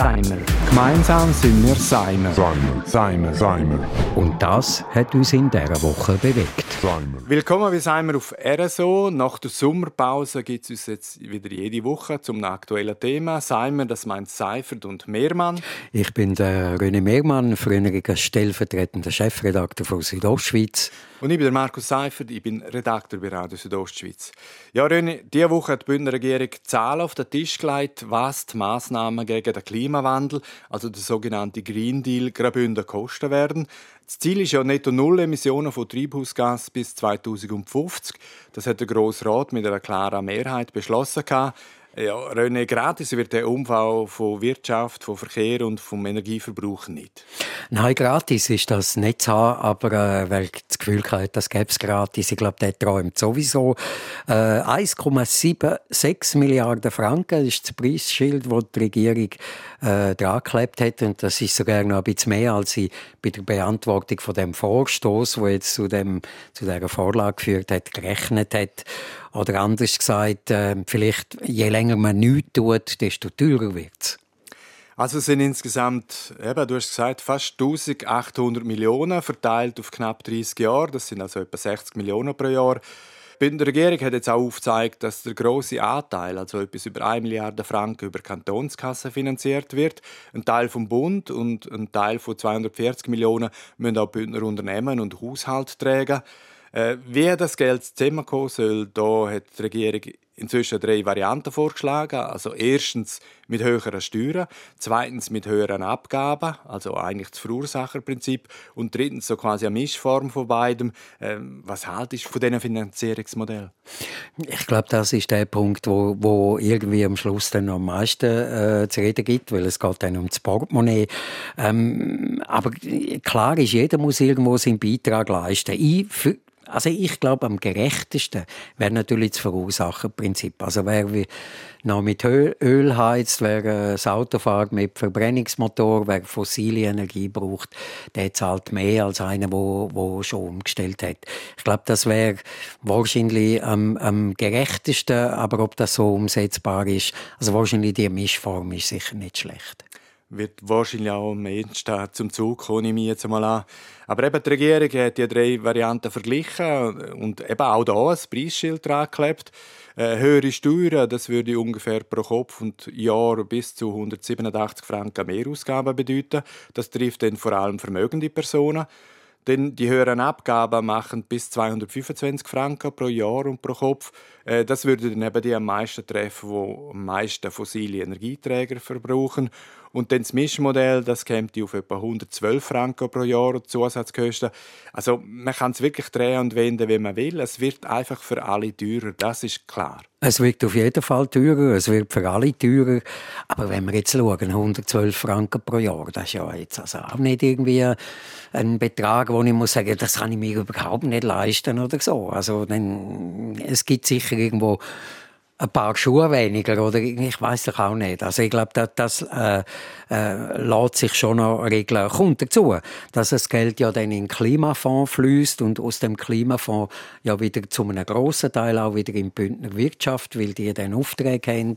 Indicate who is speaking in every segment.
Speaker 1: Seimer. Gemeinsam sind wir Seimer.
Speaker 2: Seimer.
Speaker 1: Seimer.
Speaker 2: Seimer.
Speaker 3: Und das hat uns in dieser Woche bewegt.
Speaker 2: Seimer.
Speaker 1: Willkommen bei Seimer auf RSO. Nach der Sommerpause gibt es uns jetzt wieder jede Woche zum aktuellen Thema. Seimer, das meint Seifert und Mehrmann.
Speaker 3: Ich bin der René Megmann, früheriger stellvertretender Chefredakteur von Südostschweiz.
Speaker 1: Und ich bin der Markus Seifert, ich bin Redakteur bei Radio Südostschweiz. Ja, René, diese Woche hat die Bündner Regierung Zahlen auf den Tisch gelegt, was die Massnahmen gegen den Klimawandel, also der sogenannte Green Deal, Graubünden kosten werden. Das Ziel ist ja netto Null Emissionen von Treibhausgas bis 2050. Das hat der Grosse Rat mit einer klaren Mehrheit beschlossen. Ja, René, gratis wird der Umbau von Wirtschaft, von Verkehr und vom Energieverbrauch nicht.
Speaker 3: Nein, gratis ist das nicht so, aber äh, weil das Gefühl hatte, das gäbe es gratis. Ich glaube, der träumt sowieso. Äh, 1,76 Milliarden Franken ist das Preisschild, das die Regierung äh, dran geklebt hat. Und das ist sogar noch ein bisschen mehr, als sie bei der Beantwortung von dem Vorstoß, wo jetzt zu, dem, zu dieser Vorlage geführt hat, gerechnet hat. Oder anders gesagt, äh, vielleicht je länger man nichts tut, desto teurer wird es.
Speaker 1: Also es sind insgesamt, eben, du hast gesagt, fast 1800 Millionen verteilt auf knapp 30 Jahre. Das sind also etwa 60 Millionen pro Jahr. Die Regierung hat jetzt auch aufgezeigt, dass der große Anteil, also etwas über 1 Milliarde Franken, über Kantonskasse finanziert wird. Ein Teil vom Bund und ein Teil von 240 Millionen müssen auch Bündner Unternehmen und Haushalte tragen. Äh, wie das Geld zusammenkommen soll, da hat die Regierung inzwischen drei Varianten vorgeschlagen. Also erstens mit höheren Steuern, zweitens mit höheren Abgaben, also eigentlich das Verursacherprinzip und drittens so quasi eine Mischform von beidem. Ähm, was haltest du von diesem Finanzierungsmodell?
Speaker 3: Ich glaube, das ist der Punkt, wo, wo irgendwie am Schluss dann am meisten äh, zu reden gibt, weil es geht dann um das Portemonnaie. Ähm, aber klar ist, jeder muss irgendwo seinen Beitrag leisten. Ich, also ich glaube, am gerechtesten wäre natürlich das Verursacherprinzip. Also wer noch mit Öl heizt, wer äh, das Auto fährt mit Verbrennungsmotor, wer fossile Energie braucht, der zahlt mehr als einer, wo, wo schon umgestellt hat. Ich glaube, das wäre wahrscheinlich am, am gerechtesten, aber ob das so umsetzbar ist, also wahrscheinlich die Mischform ist sicher nicht schlecht
Speaker 1: wird wahrscheinlich auch am ehesten zum Zug kommen, ich jetzt mal an. Aber eben die Regierung hat die drei Varianten verglichen und eben auch da ein Preisschild dran geklebt. Äh, höhere Steuern, das würde ungefähr pro Kopf und Jahr bis zu 187 Franken Mehrausgaben bedeuten. Das trifft dann vor allem vermögende Personen. Denn die höheren Abgaben machen bis 225 Franken pro Jahr und pro Kopf. Äh, das würde dann eben die am meisten treffen, die am meisten fossile Energieträger verbrauchen. Und dann das Mischmodell, das käme auf etwa 112 Franken pro Jahr Zusatzkosten. Also man kann es wirklich drehen und wenden, wie man will. Es wird einfach für alle teurer, das ist klar.
Speaker 3: Es wird auf jeden Fall teurer, es wird für alle teurer. Aber wenn wir jetzt schauen, 112 Franken pro Jahr, das ist ja jetzt also auch nicht irgendwie ein Betrag, wo ich muss sagen, das kann ich mir überhaupt nicht leisten oder so. Also dann, es gibt sicher irgendwo ein paar Schuhe weniger oder ich weiß doch auch nicht. Also ich glaube, das, das äh, äh, lässt sich schon noch regeln. Kommt dazu, dass das Geld ja dann in den Klimafonds fließt und aus dem Klimafonds ja wieder zu einem grossen Teil auch wieder in die Bündner Wirtschaft, weil die dann Aufträge haben.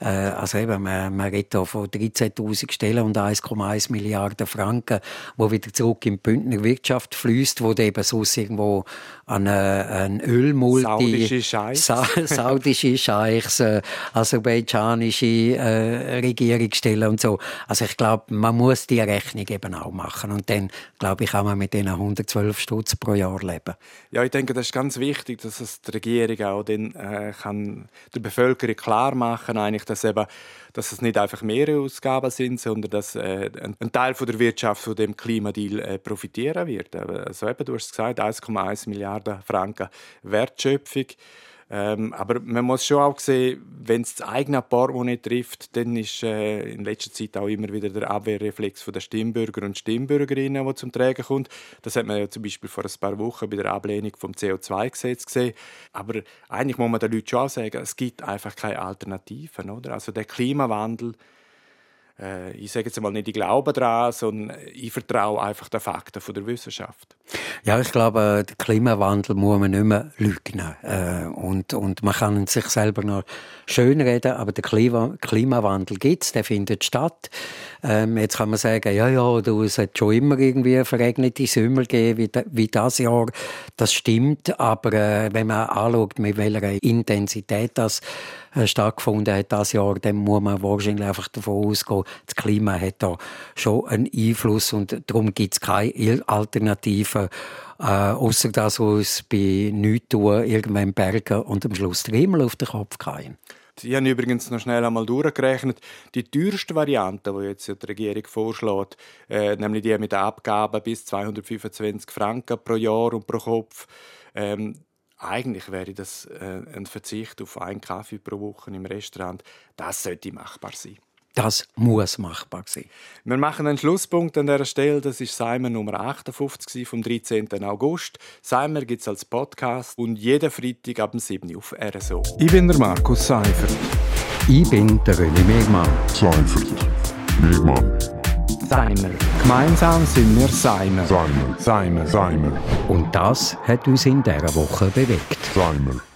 Speaker 3: Äh, also eben, man, man redet hier von 13.000 Stellen und 1,1 Milliarden Franken, wo wieder zurück in die Bündner Wirtschaft fließt, wo eben sonst irgendwo an ein Ölmulti...
Speaker 1: Saudische Scheichs.
Speaker 3: Sa saudische Scheichs, äh, aserbaidschanische äh, Regierungsstellen und so. Also ich glaube, man muss die Rechnung eben auch machen und dann, glaube ich, kann man mit diesen 112 Stutz pro Jahr leben.
Speaker 1: Ja, ich denke, das ist ganz wichtig, dass es die Regierung auch den, äh, kann der Bevölkerung klar machen eigentlich, dass eben dass es nicht einfach mehr Ausgaben sind, sondern dass äh, ein Teil von der Wirtschaft von dem Klimadeal äh, profitieren wird. Also eben, du hast gesagt, 1,1 Milliarden Franken Wertschöpfung. Ähm, aber man muss schon auch sehen, wenn es das eigene Portemonnaie trifft, dann ist äh, in letzter Zeit auch immer wieder der Abwehrreflex der Stimmbürger und Stimmbürgerinnen, der zum Tragen kommt. Das hat man ja zum Beispiel vor ein paar Wochen bei der Ablehnung vom CO2-Gesetz gesehen. Aber eigentlich muss man den Leuten schon auch sagen, es gibt einfach keine Alternativen. Oder? Also der Klimawandel äh, ich sage jetzt mal nicht, ich glaube daran, sondern ich vertraue einfach den Fakten der Wissenschaft.
Speaker 3: Ja, ich glaube, den Klimawandel muss man nicht mehr leugnen. Äh, und, und man kann sich selber noch schönreden, aber der Klima Klimawandel gibt's, der findet statt. Ähm, jetzt kann man sagen, ja, ja, du, es schon immer irgendwie verregnete Sommer gegeben, wie, wie das Jahr. Das stimmt, aber äh, wenn man anschaut, mit welcher Intensität das äh, stattgefunden hat das Jahr, dann muss man wahrscheinlich einfach davon ausgehen, das Klima hat da schon einen Einfluss und darum gibt es keine Alternative, äh, außer dass uns bei nichts tun, irgendwann Berge und am Schluss der Himmel auf den Kopf fallen.
Speaker 1: Sie haben übrigens noch schnell einmal durchgerechnet, die teuerste Variante, die jetzt die Regierung vorschlägt, äh, nämlich die mit Abgaben bis 225 Franken pro Jahr und pro Kopf, ähm, eigentlich wäre das äh, ein Verzicht auf einen Kaffee pro Woche im Restaurant. Das sollte machbar sein.
Speaker 3: Das muss machbar sein.
Speaker 1: Wir machen einen Schlusspunkt an dieser Stelle. Das ist Simon Nummer 58 vom 13. August. Simon gibt es als Podcast und jeden Freitag ab dem 7. auf RSO.
Speaker 4: Ich bin der Markus Seifert.
Speaker 3: Ich bin der René Megmann.
Speaker 2: Seifert. Megmann.
Speaker 4: Seimer. Gemeinsam sind wir Seimer.
Speaker 2: Seimer.
Speaker 4: Seimer.
Speaker 2: Seimer.
Speaker 3: Und das hat uns in dieser Woche bewegt.
Speaker 2: Seimer.